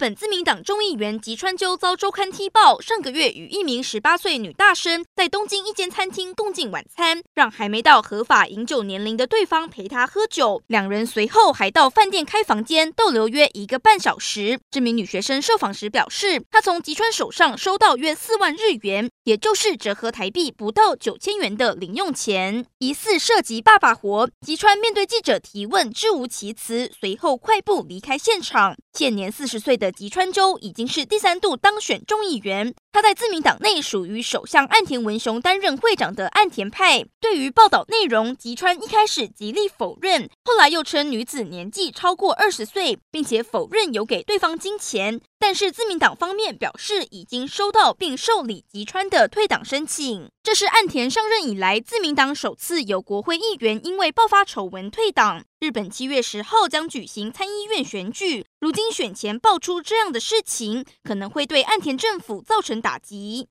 本自民党众议员吉川鸠遭周刊踢爆，上个月与一名十八岁女大生在东京一间餐厅共进晚餐，让还没到合法饮酒年龄的对方陪她喝酒。两人随后还到饭店开房间逗留约一个半小时。这名女学生受访时表示，她从吉川手上收到约四万日元，也就是折合台币不到九千元的零用钱，疑似涉及爸爸活。吉川面对记者提问，支吾其词，随后快步离开现场。现年四十岁的吉川州已经是第三度当选众议员，他在自民党内属于首相岸田文雄担任会长的岸田派。对于报道内容，吉川一开始极力否认，后来又称女子年纪超过二十岁，并且否认有给对方金钱。但是自民党方面表示已经收到并受理吉川的退党申请。这是岸田上任以来自民党首次有国会议员因为爆发丑闻退党。日本七月十号将举行参议院选举，如今选前爆出这样的事情，可能会对岸田政府造成打击。